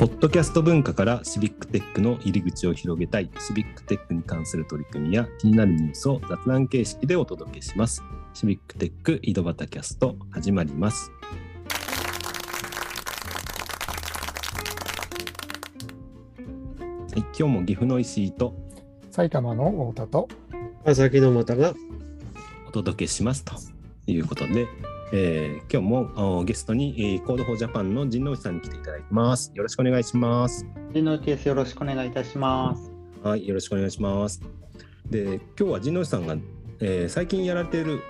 ポッドキャスト文化からシビックテックの入り口を広げたいシビックテックに関する取り組みや気になるニュースを雑談形式でお届けします。シビックテック井戸端キャスト始まります。はい、今日も岐阜の石井と埼玉の太田と川崎の又がお届けしますということで、えー今日もおゲストに、えー、 Code for Japan の陣内さんに来ていただいてます。よろしくお願いします。陣内です。よろしくお願いいたします。はい、よろしくお願いします。で、今日は陣内さんが、えー最近やられている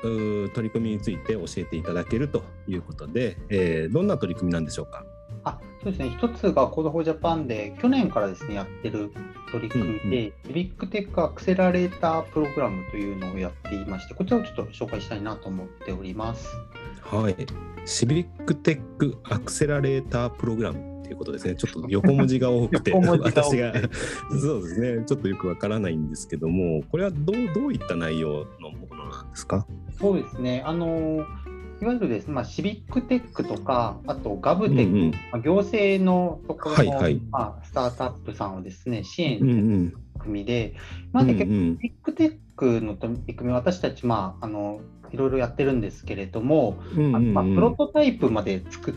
取り組みについて教えていただけるということで、えーどんな取り組みなんでしょうか？あ、そうですね。一つが Code for Japan で去年からですねやってる取り組みで、シビックテックアクセラレータープログラムというのをやっていまして、こちらをちょっと紹介したいなと思っております。はい、シビックテックアクセラレータープログラムっていうことですね。ちょっと横文字が多くて、私てが そうですね、ちょっとよくわからないんですけども、これはどうどういった内容のものなんですか？そうですね。あのいわゆるですね、まあ、シビックテックとか、あとガブテック、うんうん。まあ、行政のところの、はいはい。まあ、スタートアップさんをですね支援するうんうん。取り組みで、まあね、結構うん。うんビッグテックの取り組み、私たち、まあ、あのいろいろやってるんですけれども、うんうんまあ、プロトタイプまで作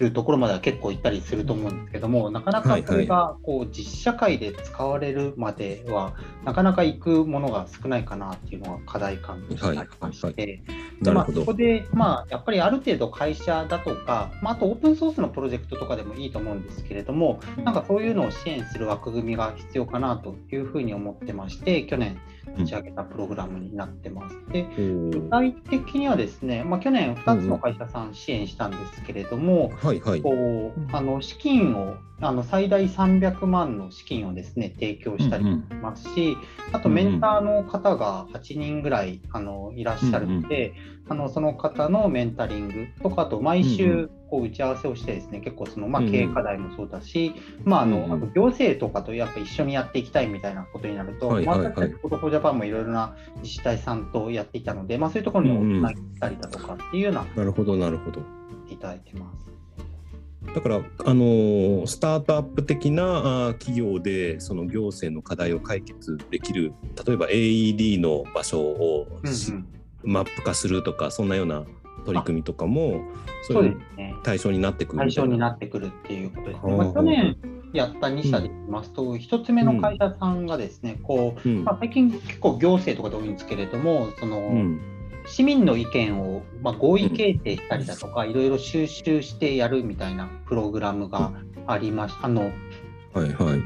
るところまでは結構行ったりすると思うんですけども、なかなかそれがこう実社会で使われるまでは、なかなか行くものが少ないかなっていうのが課題感としてありまして、まあそこ。で、まあ、やっぱりある程度会社だとか、まあ、あとオープンソースのプロジェクトとかでもいいと思うんですけれども、なんかそういうのを支援する枠組みが必要かなというふうに思ってまして、去年立ち上げたプログラムになってます。で具体的にはですね、まあ、去年2つの会社さん支援したんですけれども、はいはい。こうあの資金をあの最大300万の資金をですね提供したりしますし、あとメンターの方が8人ぐらいあのいらっしゃるので、あのその方のメンタリングとかあと毎うんう週こう打ち合わせをしてですね結構その、まあ、うんうん。経営課題もそうだし、まああのうんうん。あと行政とかとやっぱ一緒にやっていきたいみたいなことになると、はいはいはい。まあ、私たち Code for Japan もいろいろな自治体さんとやっていたので、まあ、そういうところにもつなげたりだとかっていうようななるほどなるほど。いただいてます。だから、あのースタートアップ的なあー企業でその行政の課題を解決できる例えば AED の場所をし、マップ化するとかそんなような取り組みとかもそそうですね。対象になってくる対象になっってくるっていうことですはあ。ね。まあ、去年やった2社で言いますと、1つ目の会社さんがですね、こう、うん。まあ、最近結構行政とかで多いんですけれども、その、うん。市民の意見を、まあ、合意形成したりだとか、いろいろ収集してやるみたいなプログラムがありましあのはいはい。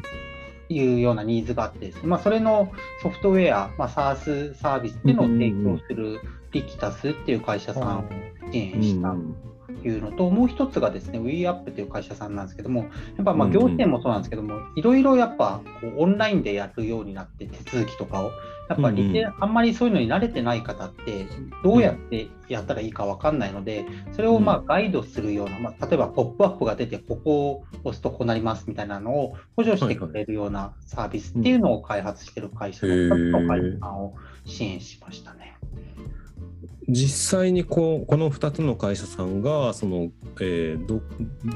いうようなニーズがあってね、まあ、それのソフトウェア、まあ、SaaS サービスっていうのを提供するリキタスっていう会社さんを支援したというのと、もう一つがですね、WeUp という会社さんなんですけども、やっぱまあ行政もそうなんですけども、いろいろやっぱこうオンラインでやるようになって、手続きとかを、やっぱり、うんうん。あんまりそういうのに慣れてない方って、どうやってやったらいいか分かんないので、それをまあガイドするような、まあ、例えばポップアップが出て、ここを押すとこうなりますみたいなのを補助してくれるようなサービスっていうのを開発している会社の2つの会社さんを支援しましたね。実際にこうこの2つの会社さんがその、えーど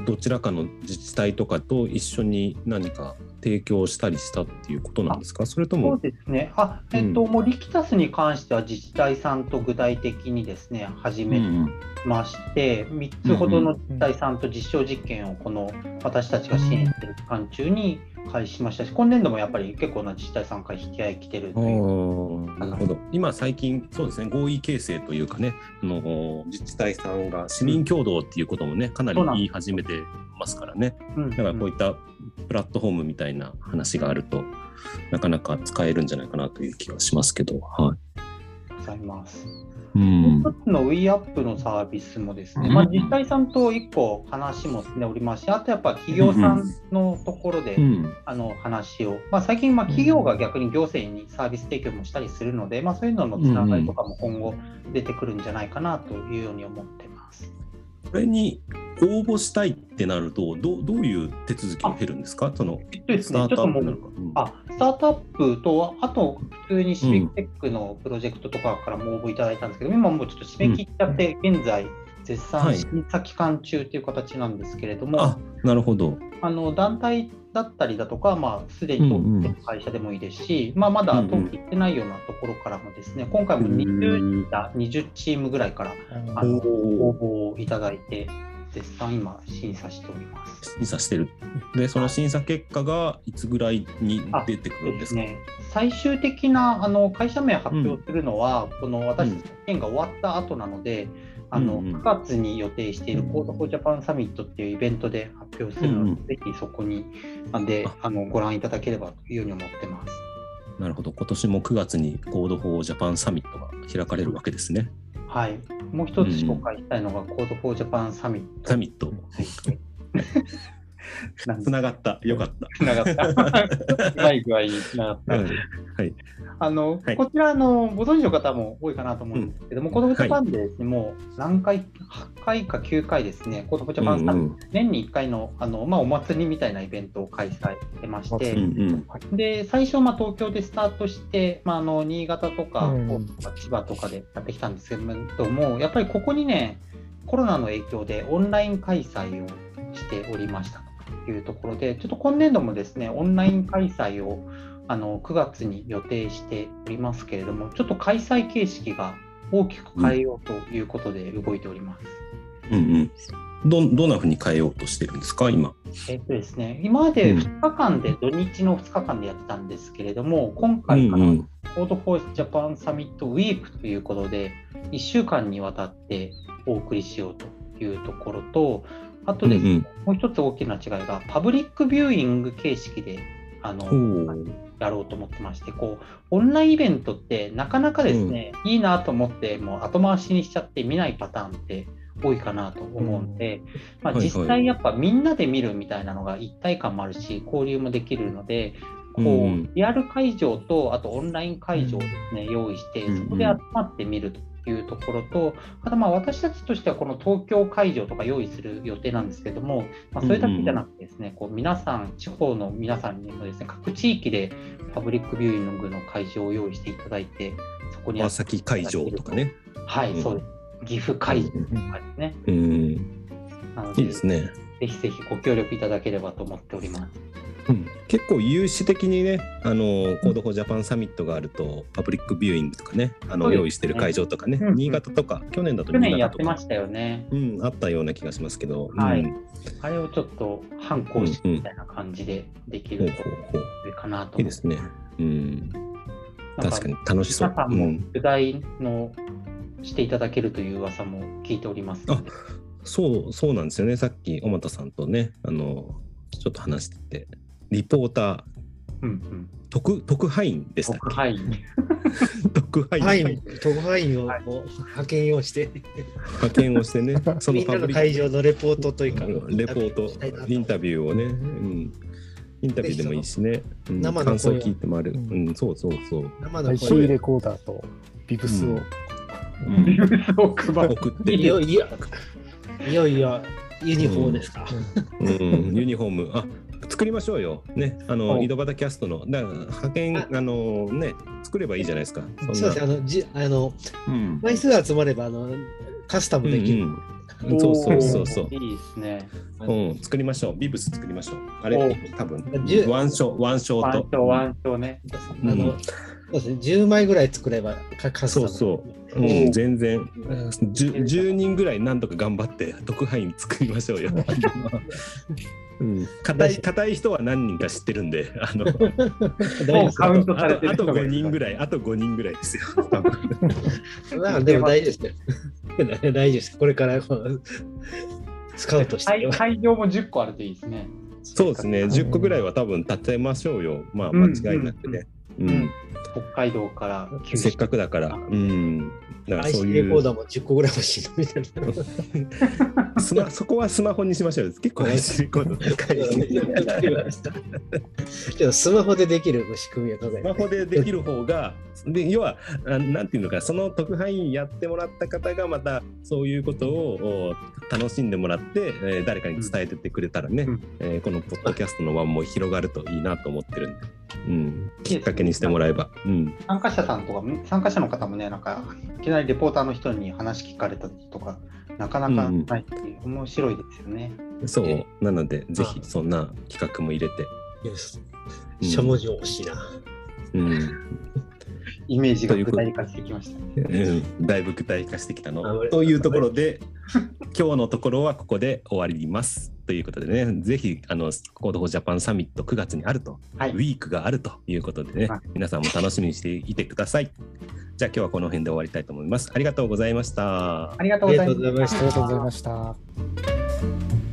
どちらかの自治体とかと一緒に何か提供したりしたっていうことなんですか？それとそうもですね。あ、えっと、もうリキタスに関しては自治体さんと具体的にですね、始めまして、3つほどの自治体さんと実証実験をこの私たちが支援している期間中に開始しました。し、今年度もやっぱり結構な自治体さんから引き合い来てるあという。ーなるほど。今最近そうですね合意形成というかねあの自治体さんが市民共同っていうこともねかなり言い始めてますからね。うんだからこういったプラットフォームみたいな話があるとなかなか使えるんじゃないかなという気がしますけど。はい。ございます。うん。一つの WeUp のサービスもですね、うん。まあ、自治体さんと1個話も進んでおりますし、あとやっぱ企業さんのところで、うんあの話を、まあ、最近、まあ企業が逆に行政にサービス提供もしたりするので、まあ、そういうののつながりとかも今後出てくるんじゃないかなというように思ってます。これに応募したいってなるとどうどういう手続きを経るんですか？そのスターね、ちょっともうトアップなのか。うんあスタートアップと、あと普通にシビックテックのプロジェクトとかからも応募いただいたんですけど、今もうちょっと締め切っちゃって、現在絶賛はい審査期間中という形なん。ですけれども、あなるほど。あの団体だったりだとか、まあ、すでに登記している会社でもいいですし、まあ、まだ登記してないようなところからもですね、今回も20社20チームぐらいからあの応お募をいただいて、絶賛今、審査しております。審査してる。でその審査結果がいつぐらいに出てくるんですか？ね、最終的なあの会社名発表するのは、この私たちの件が終わった後なので、あのうんうん9月に予定している Code for Japan サミットっていうイベントで発表するので、うんうんぜひそこにあでああのご覧いただければというふうに思ってます。なるほど。今年も9月に Code for Japan サミットが開かれるわけですね。はい、もう一つ紹介したいのが Code for Japan サミット。サミット。つながった。よかった。つながった。うまい具合につながった。はい。はい。あの、はいこちらあの、ご存知の方も多いかなと思うんですけども、 Code for Japan でですね、もう何回、8回か9回ですね、 Code for Japan Summit、年に1回のあの、まあ、お祭りみたいなイベントを開催してまして、うんうん。で最初、まあ、東京でスタートして、まあ、あの新潟とか、うん千葉とかでやってきたんですけども、やっぱりここ2年、コロナの影響でオンライン開催をしておりましたというところで、ちょっと今年度もですね、オンライン開催をあの9月に予定しておりますけれども、ちょっと開催形式が大きく変えようということで動いております。うんうん。どどんなふうに変えようとしてるんですか今？えっとですね、今までうん2日間で、土日の2日間でやってたんですけれども、今う回からんうん。Code for Japan Summit Week ということで、1週間にわたってお送りしようというところと、あとですね、うんうん。もう一つ大きな違いが、パブリックビューイング形式であのやろうと思ってまして、こうオンラインイベントってなかなかですね、いいなと思って、もう後回しにしちゃって見ないパターンって多いかなと思うんで、まあ、はいはい。実際やっぱみんなで見るみたいなのが一体感もあるし、交流もできるので、こううんリアル会場とあとオンライン会場をですね、用意して、うんそこで集まってみるというところと、あとまあ私たちとしてはこの東京会場とか用意する予定なんですけども、まあ、それだけじゃなくてですね、こう皆さん、地方の皆さんにもですね、各地域でパブリックビューイングの会場を用意していただいて、そこに川崎会場とかね。はい、うんそうです。岐阜会場とかですね。うん。いいですね。ぜひぜひご協力いただければと思っております。うん、結構有志的にね、あの、コードフォージャパンサミットがあると、パブリックビューイングとかね、あの、用意してる会場とかね、うん新潟とか、去年だと去年や新潟とか、ってましたよね。うん、あったような気がしますけど、はいうんあれをちょっと反抗式みたいな感じでできるとほうほう。いいかなといいですね。うん、確かに楽しそう。皆さんもうん、取材のしていただけるという噂も聞いておりますので。そう、そうなんですよね。さっき、小俣さんとね、あの、ちょっと話してて、リポーター、うんうん。特特派員でしたっ特派員。け 特派員、はい、特派員を派遣をして、派遣をしてね、そみんなの会場のレポートというか、レポートインタビューをね、うん、インタビューでもいいしね、うん、生の声感想聞いてもある、ううん。ん、そうそうそう、生の声。レコーダーとビブスを、うん。ニュースを配って、いよいよいよいよユニフォームですか。うん、ユニフォーム、あ作りましょうよ、ね、あのお。井戸端キャストの、だから派遣、あ。あのね、作ればいいじゃないですか、そそうですね。あのじあのうん。枚数集まればあのカスタムできる。うん。うん、そうそう。そうそういいですね。うん、作りましょう、ビブス作りましょう。あれお、多分。ワンショー、ワンショーと。ワンショー、ワンショーね。うん。あのそうですね。10枚ぐらい作ればカカスタム。そうそう、うおん、全然。10, 10人ぐらいなんとか頑張って特派員作りましょうよ。うん、硬い硬い人は何人か知ってるんで、あの カウントされてるあとあと5人ぐらい、あと5人ぐらいですよ。まあ でも大丈夫ですよ。大丈夫です。これからスカウトして会。会場も10個あるといいですね。そうですね、10個ぐらいは多分立てましょうよ。まあ、間違いなくね。うんうん北海道から九州せっかくだから、うん。だからそういうレコーダーも10個ぐらい欲しいのみたいな。スマ、そこはスマホにしましょうよ。結構 IC レコード高いし。けどスマホでできる仕組みは考えスマホでできる方が、で要はあ、なんていうのか、その特派員やってもらった方が、またそういうことをお楽しんでもらって、えー誰かに伝えてってくれたらね、うんえーこのポッドキャストの輪も広がるといいなと思ってるんで、うん、きっかけにしてもらえば。うん、参加者さんとか、参加者の方もね、なんか、いきなりレポーターの人に話聞かれたりとかなかなかないっていう、面白いですよね。そう、なので、ぜひそんな企画も入れて。よし。しゃもじ欲しいな。うん、イメージが具体化してきました、ね、うん、だいぶ具体化してきたの。というところで、今日のところはここで終わります。ということでね、ぜひ、あの、コードフォージャパンサミット9月にあると、はいウィークがあるということでね、はい皆さんも楽しみにしていてください。じゃあ今日はこの辺で終わりたいと思います。ありがとうございました。ありがとうあございましありがとうございました。